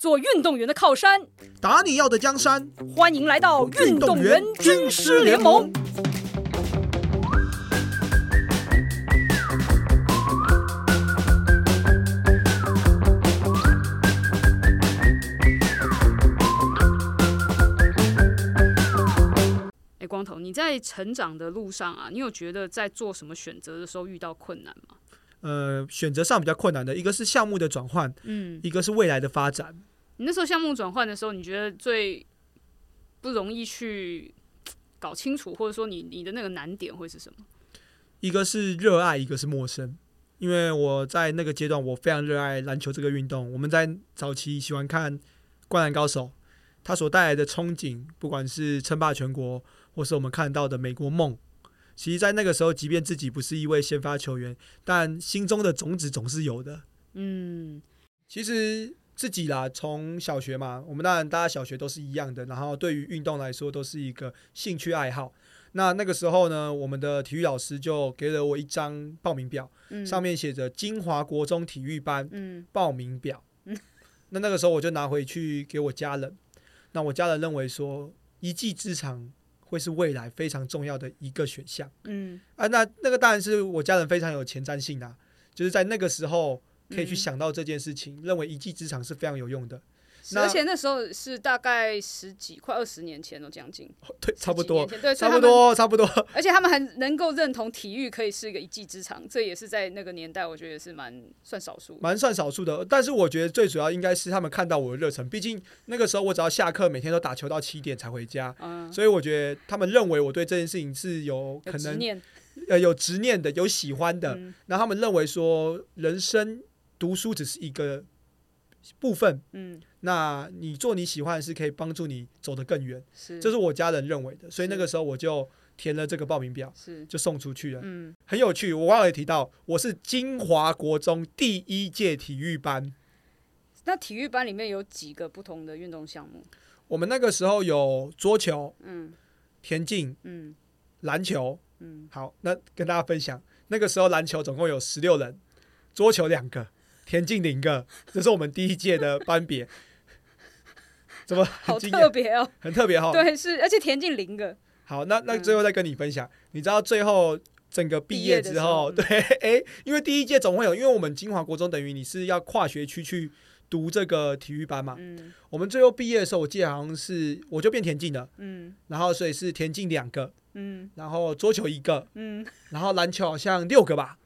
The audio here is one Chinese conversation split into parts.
做运动员的靠山。打你要的江山，欢迎来到运动员军师联盟。哎，光头，你在成长的路上啊，你有觉得在做什么选择的时候遇到困难吗？呃，选择上比较困难的一个是项目的转换，嗯，一个是未来的发展。你那时候项目转换的时候，你觉得最不容易去搞清楚，或者说你你的那个难点会是什么？一个是热爱，一个是陌生。因为我在那个阶段，我非常热爱篮球这个运动。我们在早期喜欢看《灌篮高手》，它所带来的憧憬，不管是称霸全国，或是我们看到的美国梦，其实，在那个时候，即便自己不是一位先发球员，但心中的种子总是有的。嗯，其实自己啦，从小学嘛，我们当然大家小学都是一样的，然后对于运动来说，都是一个兴趣爱好。那那个时候呢，我们的体育老师就给了我一张报名表，嗯上面写着金华国中体育班嗯报名表。那那个时候我就拿回去给我家人，那我家人认为说一技之长会是未来非常重要的一个选项嗯啊。那那个当然是我家人非常有前瞻性的啊、就是在那个时候可以去嗯想到这件事情，认为一技之长是非常有用的。而且那时候是大概十几快二十年前了，将近对，差不多，对，差不多，差不多。而且他们还能够认同体育可以是一个一技之长，这也是在那个年代，我觉得也是蛮算少数。蛮算少数的，但是我觉得最主要应该是他们看到我的热忱。毕竟那个时候我只要下课，每天都打球到七点才回家，嗯，所以我觉得他们认为我对这件事情是有有可能呃有执念的，有喜欢的。嗯那他们认为说人生读书只是一个部分，嗯，那你做你喜欢的事可以帮助你走得更远，是，这是我家人认为的。所以那个时候我就填了这个报名表，是，就送出去了。嗯，很有趣，我忘了提到，我是金华国中第一届体育班。那体育班里面有几个不同的运动项目？我们那个时候有桌球、嗯田径、嗯篮球。嗯，好，那跟大家分享，那个时候篮球总共有十六人，桌球两个，田径零个，这是我们第一届的班别。怎么好？特别哦。很特别哈。对，是，而且田径零个，好，那那嗯最后再跟你分享，你知道最后整个毕业之后，对，哎、因为第一届总会有，因为我们金华国中等于你是要跨学区去读这个体育班嘛。嗯我们最后毕业的时候，我记得好像是我就变田径了，嗯然后所以是田径两个，嗯然后桌球一个，嗯，然后篮球好像六个吧，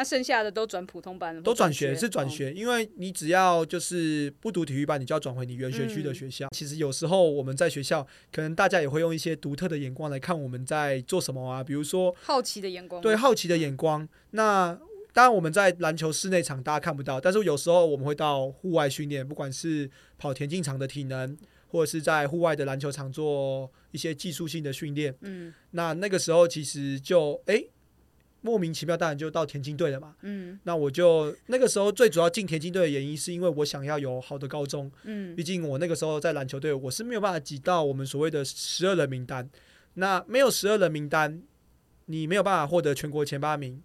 那剩下的都转普通班了，或都转学是转哦学，因为你只要就是不读体育班，你就要转回你原学区的学校。其实有时候我们在学校，可能大家也会用一些独特的眼光来看我们在做什么啊，比如说好奇的眼光，对，好奇的眼光。那当然我们在篮球室内场大家看不到，但是有时候我们会到户外训练，不管是跑田径场的体能，或者是在户外的篮球场做一些技术性的训练。嗯。那那个时候其实就诶莫名其妙，当然就到田径队了嘛。嗯那我就那个时候最主要进田径队的原因，是因为我想要有好的高中。嗯毕竟我那个时候在篮球队，我是没有办法挤到我们所谓的十二人名单。那没有十二人名单，你没有办法获得全国前八名，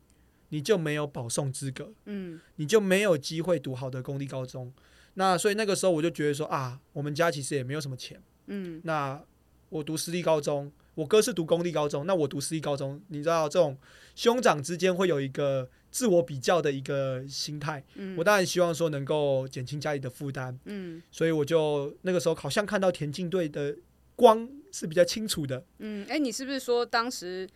你就没有保送资格，嗯你就没有机会读好的公立高中。那所以那个时候我就觉得说啊，我们家其实也没有什么钱。嗯那我读私立高中，我哥是读公立高中，那我读私立高中，你知道这种兄长之间会有一个自我比较的一个心态。嗯，我当然希望说能够减轻家里的负担，嗯所以我就那个时候好像看到田径队的光是比较清楚的。嗯，哎、你是不是说当时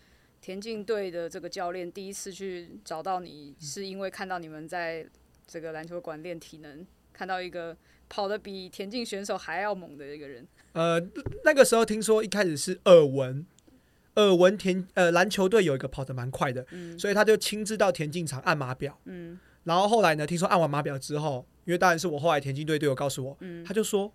田径队的这个教练第一次去找到你，是因为看到你们在这个篮球馆练体能，看到一个跑得比田径选手还要猛的一个人？呃，那个时候听说一开始是耳闻，耳闻田呃篮球队有一个跑得蛮快的，嗯所以他就亲自到田径场按码表。嗯然后后来呢，听说按完码表之后，因为当然是我后来田径队队友告诉我，嗯他就说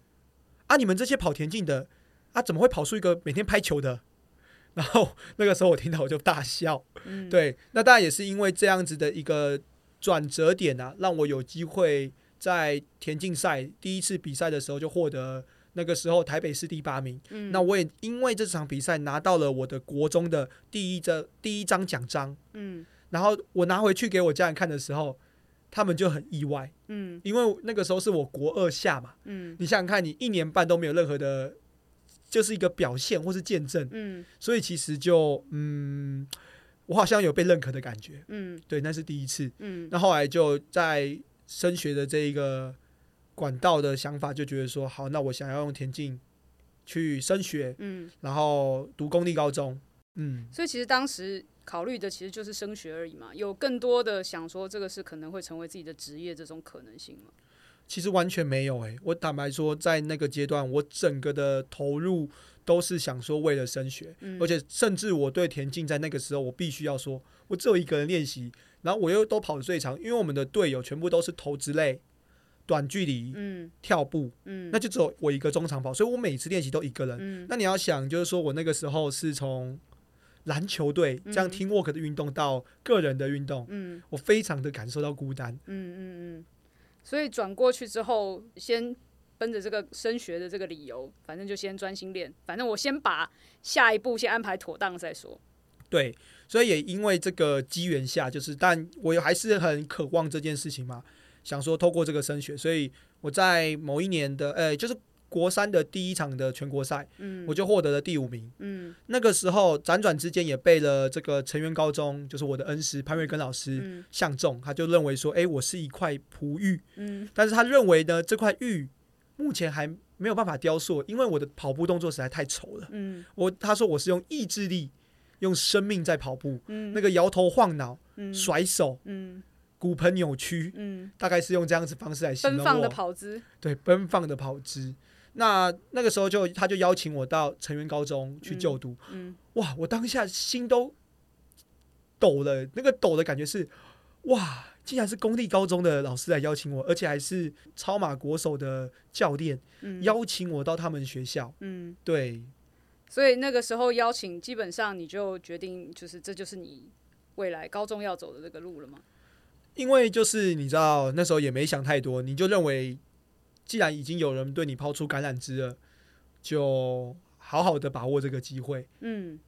啊，你们这些跑田径的啊，怎么会跑出一个每天拍球的？然后那个时候我听到我就大笑。嗯，对，那当然也是因为这样子的一个转折点啊，让我有机会在田径赛第一次比赛的时候就获得那个时候台北市第八名。嗯。那我也因为这场比赛拿到了我的国中的第一张第一张奖章。嗯。然后我拿回去给我家人看的时候，他们就很意外，嗯。因为那个时候是我国二下嘛，嗯。你想想看，你一年半都没有任何的，就是一个表现或是见证，嗯。所以其实就嗯，我好像有被认可的感觉，嗯。对，那是第一次。嗯。那后来就在升学的这一个管道的想法，就觉得说，好，那我想要用田径去升学，嗯，然后读公立高中，嗯，所以其实当时考虑的其实就是升学而已嘛，有更多的想说这个是可能会成为自己的职业这种可能性吗。其实完全没有诶、我坦白说，在那个阶段，我整个的投入都是想说为了升学，嗯。而且甚至我对田径在那个时候，我必须要说，我只有一个人练习，然后我又都跑得最长，因为我们的队友全部都是投掷类、短距离、嗯。跳步，嗯，那就只有我一个中长跑，所以我每次练习都一个人。嗯。那你要想，就是说我那个时候是从篮球队这样嗯 team work 的运动到个人的运动，嗯。我非常的感受到孤单。嗯嗯嗯，所以转过去之后，先奔着这个升学的这个理由，反正就先专心练，反正我先把下一步先安排妥当再说。对，所以也因为这个机缘下，就是但我还是很渴望这件事情嘛，想说透过这个升学，所以我在某一年的呃，就是国三的第一场的全国赛，嗯。我就获得了第五名。嗯。那个时候辗转之间也被了这个成员高中，就是我的恩师潘瑞根老师嗯。相中，他就认为说，诶，我是一块璞玉，嗯。但是他认为呢，这块玉目前还没有办法雕塑，因为我的跑步动作实在太丑了。嗯。我他说我是用意志力、用生命在跑步，嗯。那个摇头晃脑、嗯。甩手、嗯骨盆扭曲，嗯，大概是用这样子方式来形容奔放的我。跑姿。对，奔放的跑姿。那那个时候就他就邀请我到成员高中去就读，嗯哇，我当下心都抖了，那个抖的感觉是，哇，竟然是公立高中的老师来邀请我，而且还是超马国手的教练嗯邀请我到他们学校。嗯，对，所以那个时候邀请，基本上你就决定，就是这就是你未来高中要走的这个路了吗？因为就是你知道那时候也没想太多，你就认为既然已经有人对你抛出橄榄枝了，就好好的把握这个机会。嗯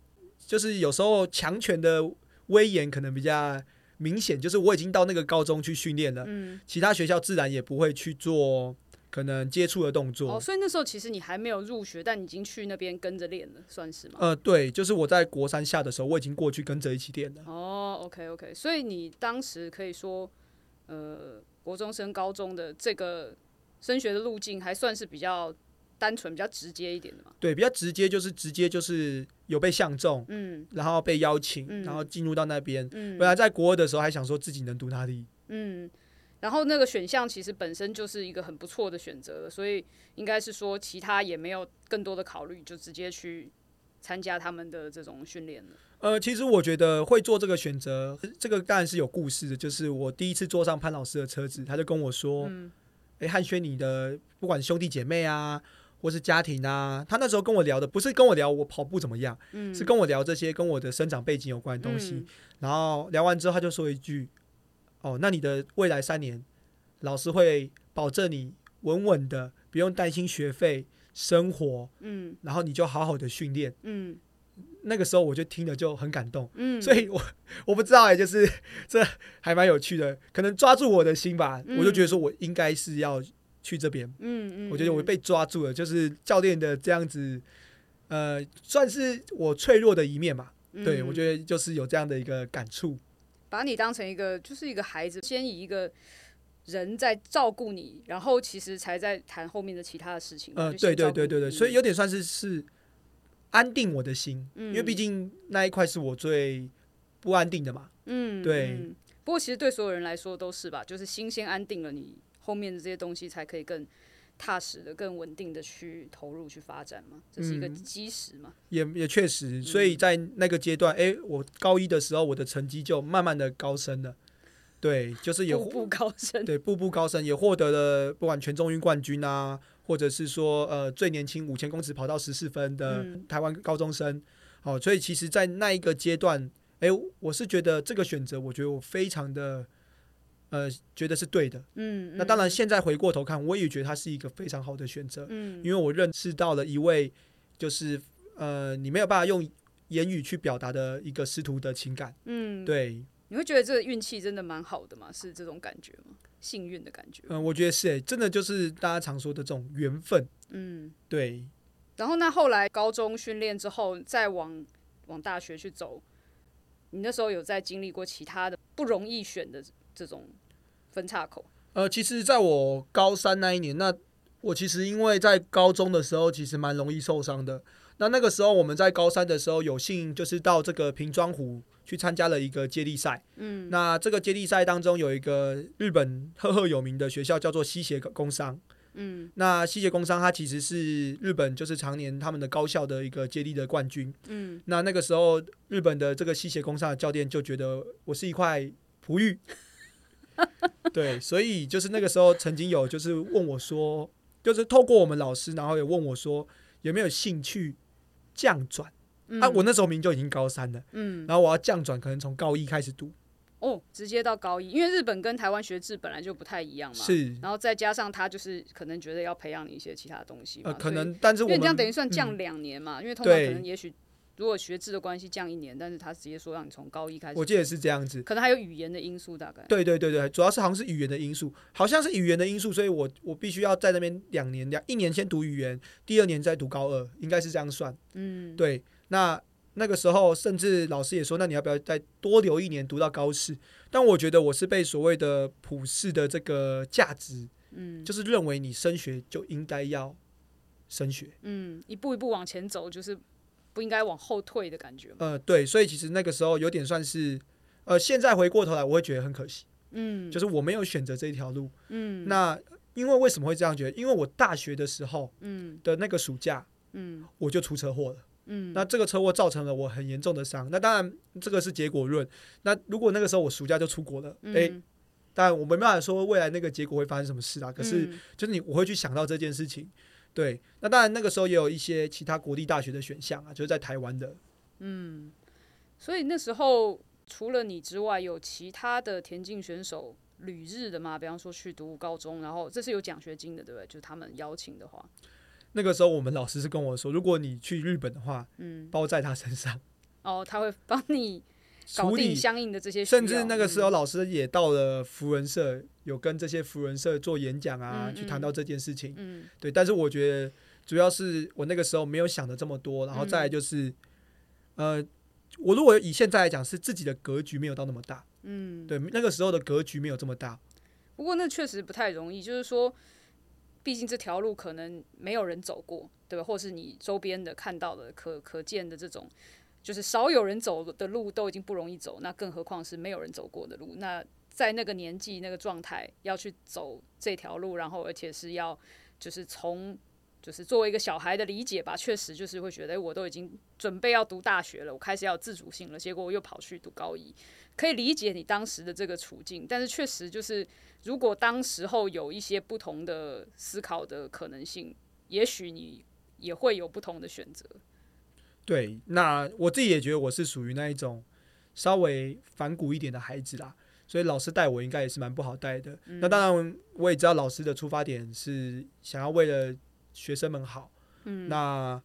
就是有时候强权的威严可能比较明显，就是我已经到那个高中去训练了，嗯，其他学校自然也不会去做可能接触的动作。哦，所以那时候其实你还没有入学，但你已经去那边跟着练了，算是吗？呃，对，就是我在国三下的时候，我已经过去跟着一起练了。哦，OK OK，所以你当时可以说，呃，国中升高中的这个升学的路径还算是比较单纯、比较直接一点的嘛。对，比较直接，就是直接就是有被相中，嗯然后被邀请，嗯然后进入到那边。嗯本来在国二的时候还想说自己能读哪里，嗯，然后那个选项其实本身就是一个很不错的选择了，所以应该是说其他也没有更多的考虑，就直接去参加他们的这种训练了。呃，其实我觉得会做这个选择，这个当然是有故事的。就是我第一次坐上潘老师的车子，他就跟我说：“嗯诶，汉轩，你的不管兄弟姐妹啊，或是家庭啊，他那时候跟我聊的不是跟我聊我跑步怎么样，嗯，是跟我聊这些跟我的生长背景有关的东西。嗯然后聊完之后，他就说一句：“哦，那你的未来三年，老师会保证你稳稳的，不用担心学费、生活，嗯然后你就好好的训练。嗯”那个时候我就听了就很感动。嗯，所以我我不知道哎、就是 这还蛮有趣的，可能抓住我的心吧，嗯我就觉得说我应该是要去这边，嗯嗯，我觉得我嗯被抓住了，就是教练的这样子，呃，算是我脆弱的一面嘛，对嗯我觉得就是有这样的一个感触，把你当成一个就是一个孩子，先以一个人在照顾你，然后其实才在谈后面的其他的事情。呃，对对对对对，所以有点算是是安定我的心，嗯。因为毕竟那一块是我最不安定的嘛，嗯，对。嗯。不过其实对所有人来说都是吧，就是心先安定了，你后面的这些东西才可以更踏实的、更稳定的去投入、去发展嘛，这是一个嗯基石嘛。也也确实，所嗯以在那个阶段，哎、我高一的时候，我的成绩就慢慢的高升了。对，就是也步步高升。对步步高升，也获得了不管全中运冠军啊，或者是说呃最年轻五千公尺跑到十四分的嗯台湾高中生。好、所以其实，在那一个阶段，哎、我是觉得这个选择，我觉得我非常的呃觉得是对的。嗯，那当然，嗯现在回过头看，我也觉得它是一个非常好的选择。嗯，因为我认识到了一位，就是呃，你没有办法用言语去表达的一个师徒的情感。嗯，对，你会觉得这个运气真的蛮好的吗？是这种感觉吗？幸运的感觉？嗯，我觉得是、欸，真的就是大家常说的这种缘分。嗯。对，然后那后来高中训练之后，再往往大学去走，你那时候有在经历过其他的不容易选的这种分岔口？呃，其实在我高三那一年，那我其实因为在高中的时候其实蛮容易受伤的。那那个时候我们在高三的时候有幸就是到这个平庄湖去参加了一个接力赛。嗯那这个接力赛当中有一个日本赫赫有名的学校叫做西协工商。嗯那西协工商它其实是日本就是常年他们的高校的一个接力的冠军。嗯那那个时候日本的这个西协工商的教练就觉得我是一块璞玉。对，所以就是那个时候曾经有就是问我说，就是透过我们老师，然后也问我说有没有兴趣降转。嗯啊，我那时候明明就已经高三了，嗯然后我要降转，可能从高一开始读。哦，直接到高一，因为日本跟台湾学制本来就不太一样嘛。。是，然后再加上他就是可能觉得要培养你一些其他东西嘛，呃，可能，但是我们这样等于算嗯降两年嘛，因为通常可能也许如果学制的关系降一年，但是他直接说让你从高一开始，我记得是这样子。可能还有语言的因素，大概。对对对对，主要是好像是语言的因素，好像是语言的因素，所以我我必须要在那边两年两一年先读语言，第二年再读高二，应该是这样算。嗯，对，那那个时候甚至老师也说，那你要不要再多留一年读到高四？但我觉得我是被所谓的普世的这个价值，嗯，就是认为你升学就应该要升学。嗯，一步一步往前走，就是不应该往后退的感觉嘛。呃，对，所以其实那个时候有点算是，呃，现在回过头来我会觉得很可惜，嗯，就是我没有选择这一条路。嗯，那因为为什么会这样觉得？因为我大学的时候嗯的那个暑假，嗯我就出车祸了。嗯，那这个车祸造成了我很严重的伤。那当然，这个是结果论。那如果那个时候我暑假就出国了，诶，嗯当然我没办法说未来那个结果会发生什么事啊。可是嗯就是你，我会去想到这件事情。对，那当然那个时候也有一些其他国立大学的选项啊，就是在台湾的。嗯，所以那时候除了你之外，有其他的田径选手旅日的吗？比方说去读高中，然后这是有奖学金的，对不对？就是他们邀请的话，那个时候我们老师是跟我说，如果你去日本的话，嗯，包在他身上 哦，他会帮你搞定相应的这些，甚至那个时候，嗯老师也到了福人社，有跟这些福人社做演讲啊，嗯去谈到这件事情。嗯对，但是我觉得主要是我那个时候没有想的这么多，然后再来就是，呃，我如果以现在来讲，是自己的格局没有到那么大。嗯，对，那个时候的格局没有这么大。不过那确实不太容易，就是说，毕竟这条路可能没有人走过，对吧？或是你周边的看到的可可见的这种，就是少有人走的路都已经不容易走，那更何况是没有人走过的路。那在那个年纪、那个状态，要去走这条路，然后而且是要就是从就是作为一个小孩的理解吧，确实就是会觉得，诶我都已经准备要读大学了，我开始要自主性了，结果我又跑去读高一，可以理解你当时的这个处境，但是确实就是。如果当时候有一些不同的思考的可能性，也许你也会有不同的选择。对，那我自己也觉得我是属于那一种稍微反骨一点的孩子啦，所以老师带我应该也是蛮不好带的。那当然，我也知道老师的出发点是想要为了学生们好，嗯，那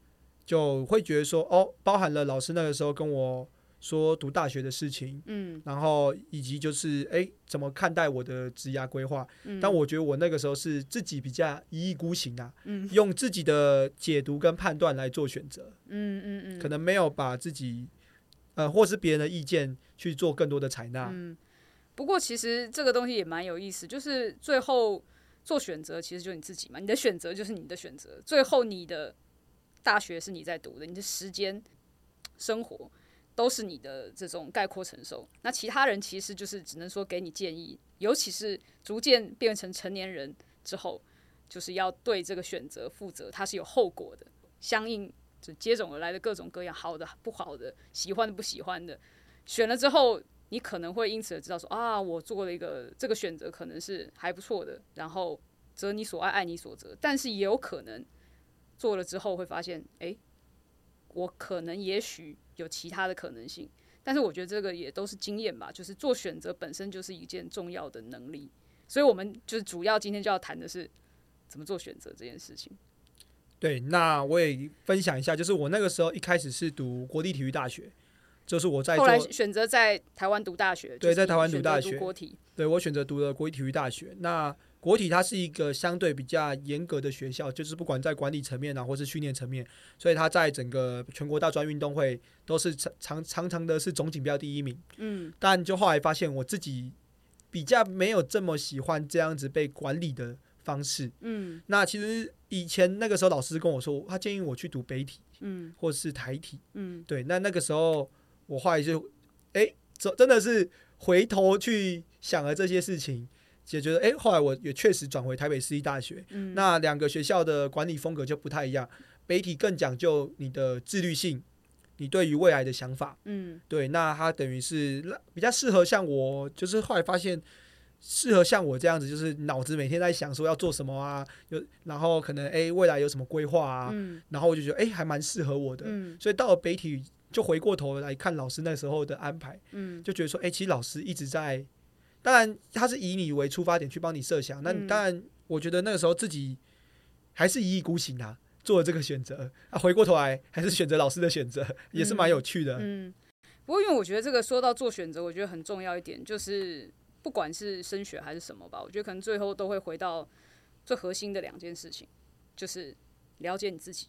就会觉得说，哦，包含了老师那个时候跟我说读大学的事情，嗯然后以及就是哎怎么看待我的职涯规划。嗯，但我觉得我那个时候是自己比较一意孤行啊，嗯用自己的解读跟判断来做选择，嗯嗯嗯，可能没有把自己呃或是别人的意见去做更多的采纳。嗯，不过其实这个东西也蛮有意思，就是最后做选择其实就你自己嘛，你的选择就是你的选择，最后你的大学是你在读的，你的时间、生活都是你的这种概括承受。那其他人其实就是只能说给你建议，尤其是逐渐变成成年人之后，就是要对这个选择负责，它是有后果的，相应就接踵而来的各种各样好的、不好的、喜欢的、不喜欢的，选了之后。你可能会因此而知道说啊，我做了一个这个选择，可能是还不错的，然后择你所爱，爱你所择。但是也有可能做了之后会发现，诶，我可能也许有其他的可能性。但是我觉得这个也都是经验吧，就是做选择本身就是一件重要的能力。所以我们就是主要今天就要谈的是怎么做选择这件事情。对，那我也分享一下，就是我那个时候一开始是读国立体育大学，就是我在后来，选择在台湾读大学，对在台湾读大学国体，对我选择读了国立体育大学。那国体它是一个相对比较严格的学校，就是不管在管理层面啊，或是训练层面，所以它在整个全国大专运动会都是常常常常的是总锦标第一名。嗯但就后来发现我自己比较没有这么喜欢这样子被管理的方式。嗯那其实以前那个时候老师跟我说，他建议我去读北体嗯或是台体。嗯对，那那个时候我后来就，哎，真真的是回头去想了这些事情，也觉得，哎，后来我也确实转回台北市立大学。嗯，那两个学校的管理风格就不太一样，北体更讲究你的自律性，你对于未来的想法。嗯。对，那它等于是比较适合像我，就是后来发现适合像我这样子，就是脑子每天在想说要做什么啊，有然后可能诶未来有什么规划啊，嗯。然后我就觉得诶还蛮适合我的，嗯。所以到了北体就回过头来看老师那时候的安排，嗯就觉得说诶其实老师一直在，当然他是以你为出发点去帮你设想，那嗯当然我觉得那个时候自己还是一意孤行啊。做了这个选择 啊，回过头来还是选择老师的选择，也是蛮有趣的。嗯。不过，因为我觉得这个说到做选择，我觉得很重要一点，就是不管是升学还是什么吧，我觉得可能最后都会回到最核心的两件事情，就是了解你自己，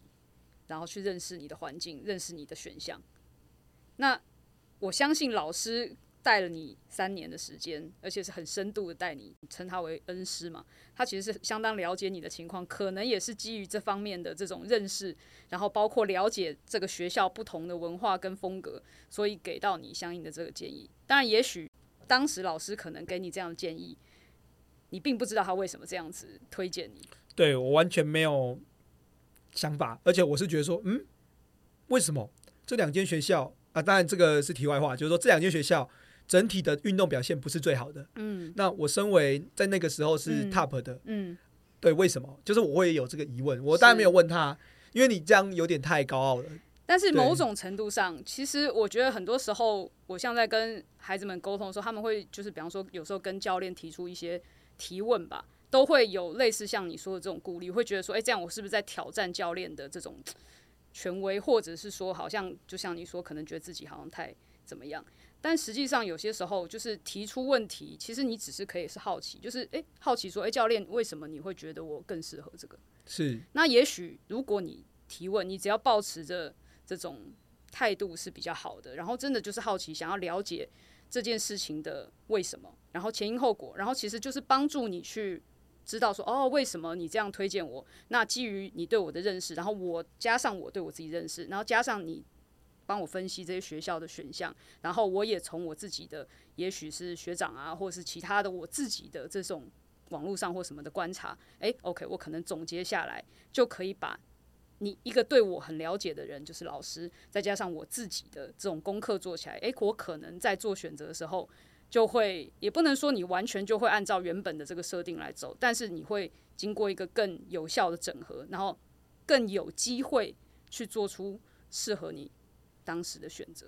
然后去认识你的环境，认识你的选项。那我相信老师带了你三年的时间，而且是很深度的带你，称他为恩师嘛。他其实是相当了解你的情况，可能也是基于这方面的这种认识，然后包括了解这个学校不同的文化跟风格，所以给到你相应的这个建议。当然，也许当时老师可能给你这样的建议，你并不知道他为什么这样子推荐你。对我完全没有想法，而且我是觉得说，嗯，为什么这两间学校啊？当然这个是题外话，就是说这两间学校整体的运动表现不是最好的。嗯那我身为在那个时候是嗯 top 的，嗯对，为什么？就是我会有这个疑问，我当然没有问他，因为你这样有点太高傲了。但是某种程度上，其实我觉得很多时候，我像在跟孩子们沟通的时候，他们会就是比方说，有时候跟教练提出一些提问吧，都会有类似像你说的这种顾虑，会觉得说，哎、这样我是不是在挑战教练的这种权威，或者是说，好像就像你说，可能觉得自己好像太怎么样。但实际上，有些时候就是提出问题，其实你只是可以是好奇，就是诶、好奇说，诶、教练，为什么你会觉得我更适合这个？是那也许如果你提问，你只要保持着这种态度是比较好的，然后真的就是好奇，想要了解这件事情的为什么，然后前因后果，然后其实就是帮助你去知道说，哦，为什么你这样推荐我？那基于你对我的认识，然后我加上我对我自己认识，然后加上你帮我分析这些学校的选项，然后我也从我自己的，也许是学长啊，或者是其他的我自己的这种网络上或什么的观察，诶 o k 我可能总结下来，就可以把你一个对我很了解的人，就是老师，再加上我自己的这种功课做起来，诶，我可能在做选择的时候，就会也不能说你完全就会按照原本的这个设定来走，但是你会经过一个更有效的整合，然后更有机会去做出适合你当时的选择。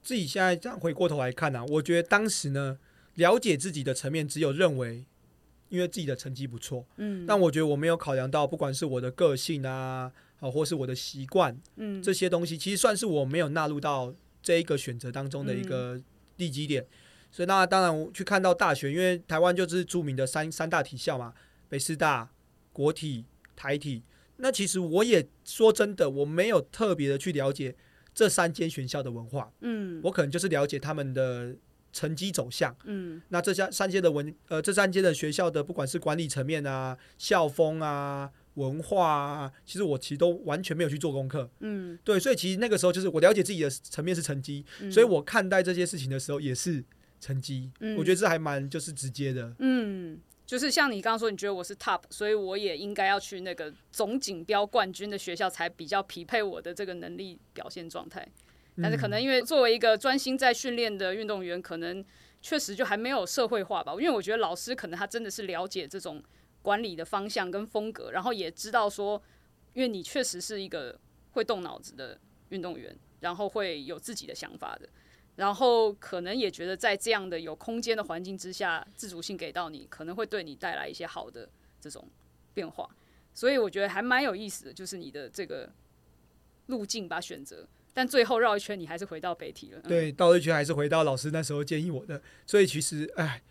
自己现在这样回过头来看呢、啊，我觉得当时呢，了解自己的层面只有认为，因为自己的成绩不错，嗯但我觉得我没有考量到，不管是我的个性啊，啊，或是我的习惯嗯这些东西，其实算是我没有纳入到这一个选择当中的一个利基点。所以那当然我去看到大学，因为台湾就是著名的三三大体校嘛，北师大、国体、台体。那其实我也说真的，我没有特别的去了解这三间学校的文化，嗯我可能就是了解他们的成绩走向。嗯那这三三间的文呃，这三间的学校的不管是管理层面啊、校风啊、文化啊，其实我其实都完全没有去做功课。嗯，对，所以其实那个时候就是我了解自己的层面是成绩，嗯所以我看待这些事情的时候也是成绩。嗯我觉得这还蛮就是直接的。嗯，就是像你刚刚说，你觉得我是 top，所以我也应该要去那个总锦标冠军的学校，才比较匹配我的这个能力表现状态。但是可能因为作为一个专心在训练的运动员，可能确实就还没有社会化吧。因为我觉得老师可能他真的是了解这种管理的方向跟风格，然后也知道说，因为你确实是一个会动脑子的运动员，然后会有自己的想法的。然后可能也觉得在这样的有空间的环境之下，自主性给到你，可能会对你带来一些好的这种变化。所以我觉得还蛮有意思的，就是你的这个路径吧选择。但最后绕一圈，你还是回到北体了。对，到一圈还是回到老师那时候建议我的，所以其实，哎，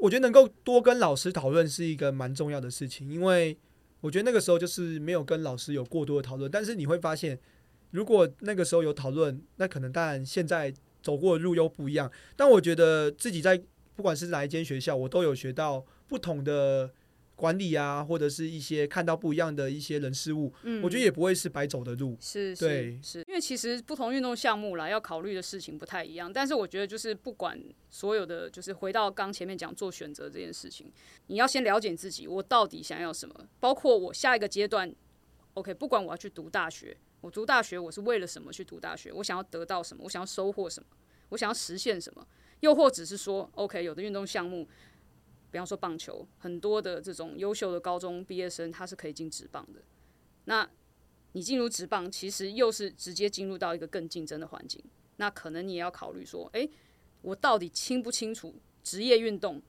我觉得能够多跟老师讨论是一个蛮重要的事情，因为我觉得那个时候就是没有跟老师有过多的讨论，但是你会发现，如果那个时候有讨论，那可能当然现在走过的路又不一样。但我觉得自己在不管是哪一间学校，我都有学到不同的管理啊，或者是一些看到不一样的一些人事物，嗯我觉得也不会是白走的路。是对是是，因为其实不同运动项目啦，要考虑的事情不太一样。但是我觉得就是不管所有的，就是回到刚前面讲做选择这件事情，你要先了解自己，我到底想要什么，包括我下一个阶段，OK，不管我要去读大学，我读大学我是为了什么去读大学，我想要得到什么，我想要收获什么，我想要实现什么，又或者是说，OK，有的运动项目。比方说棒球，很多的这种优秀的高中毕业生，他是可以进职棒的。那你进入职棒，其实又是直接进入到一个更竞争的环境。那可能你也要考虑说，诶，我到底清不清楚职业运动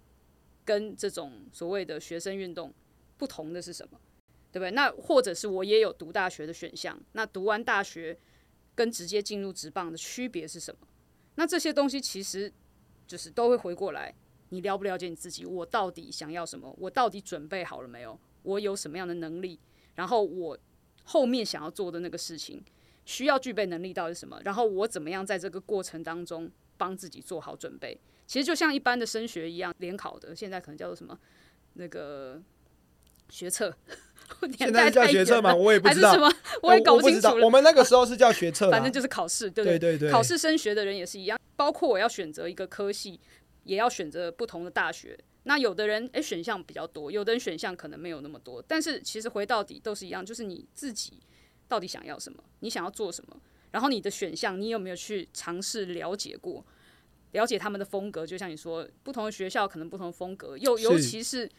跟这种所谓的学生运动不同的是什么，对不对？那或者是我也有读大学的选项，那读完大学跟直接进入职棒的区别是什么？那这些东西其实就是都会回过来，你了不了解你自己？我到底想要什么？我到底准备好了没有？我有什么样的能力？然后我后面想要做的那个事情，需要具备能力到底是什么？然后我怎么样在这个过程当中帮自己做好准备？其实就像一般的升学一样，联考的现在可能叫做什么那个学测，现在叫学测吗？我也不知道还是什，么？我也搞不。清楚了我。们那个时候是叫学测，反正就是考试，对不对对对，考试升学的人也是一样，包括我要选择一个科系，也要选择不同的大学。那有的人诶选项比较多，有的人选项可能没有那么多，但是其实回到底都是一样，就是你自己到底想要什么，你想要做什么，然后你的选项你有没有去尝试了解过，了解他们的风格？就像你说，不同的学校可能不同的风格，又尤其是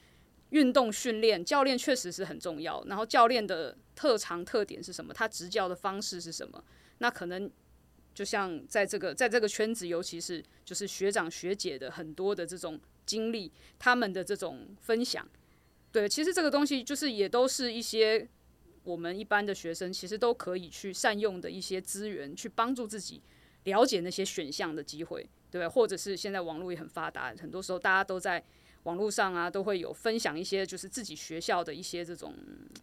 运动训练，教练确实是很重要。然后教练的特长特点是什么？他执教的方式是什么？那可能就像在这个在这个圈子，尤其是就是学长学姐的很多的这种经历，他们的这种分享，对，其实这个东西就是也都是一些我们一般的学生其实都可以去善用的一些资源，去帮助自己了解那些选项的机会，对？或者是现在网络也很发达，很多时候大家都在网络上啊，都会有分享一些就是自己学校的一些这种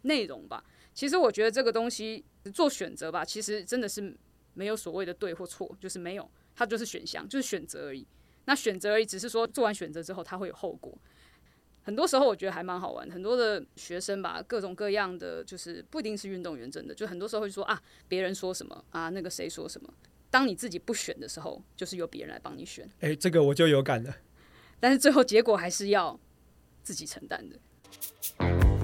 内容吧。其实我觉得这个东西做选择吧，其实真的是没有所谓的对或错，就是没有，它就是选项，就是选择而已。那选择而已，只是说做完选择之后，它会有后果。很多时候我觉得还蛮好玩，很多的学生吧，各种各样的，就是不一定是运动员，真的就很多时候会说啊，别人说什么啊，那个谁说什么。当你自己不选的时候，就是由别人来帮你选，哎，这个我就有感了。但是最后结果还是要自己承担的。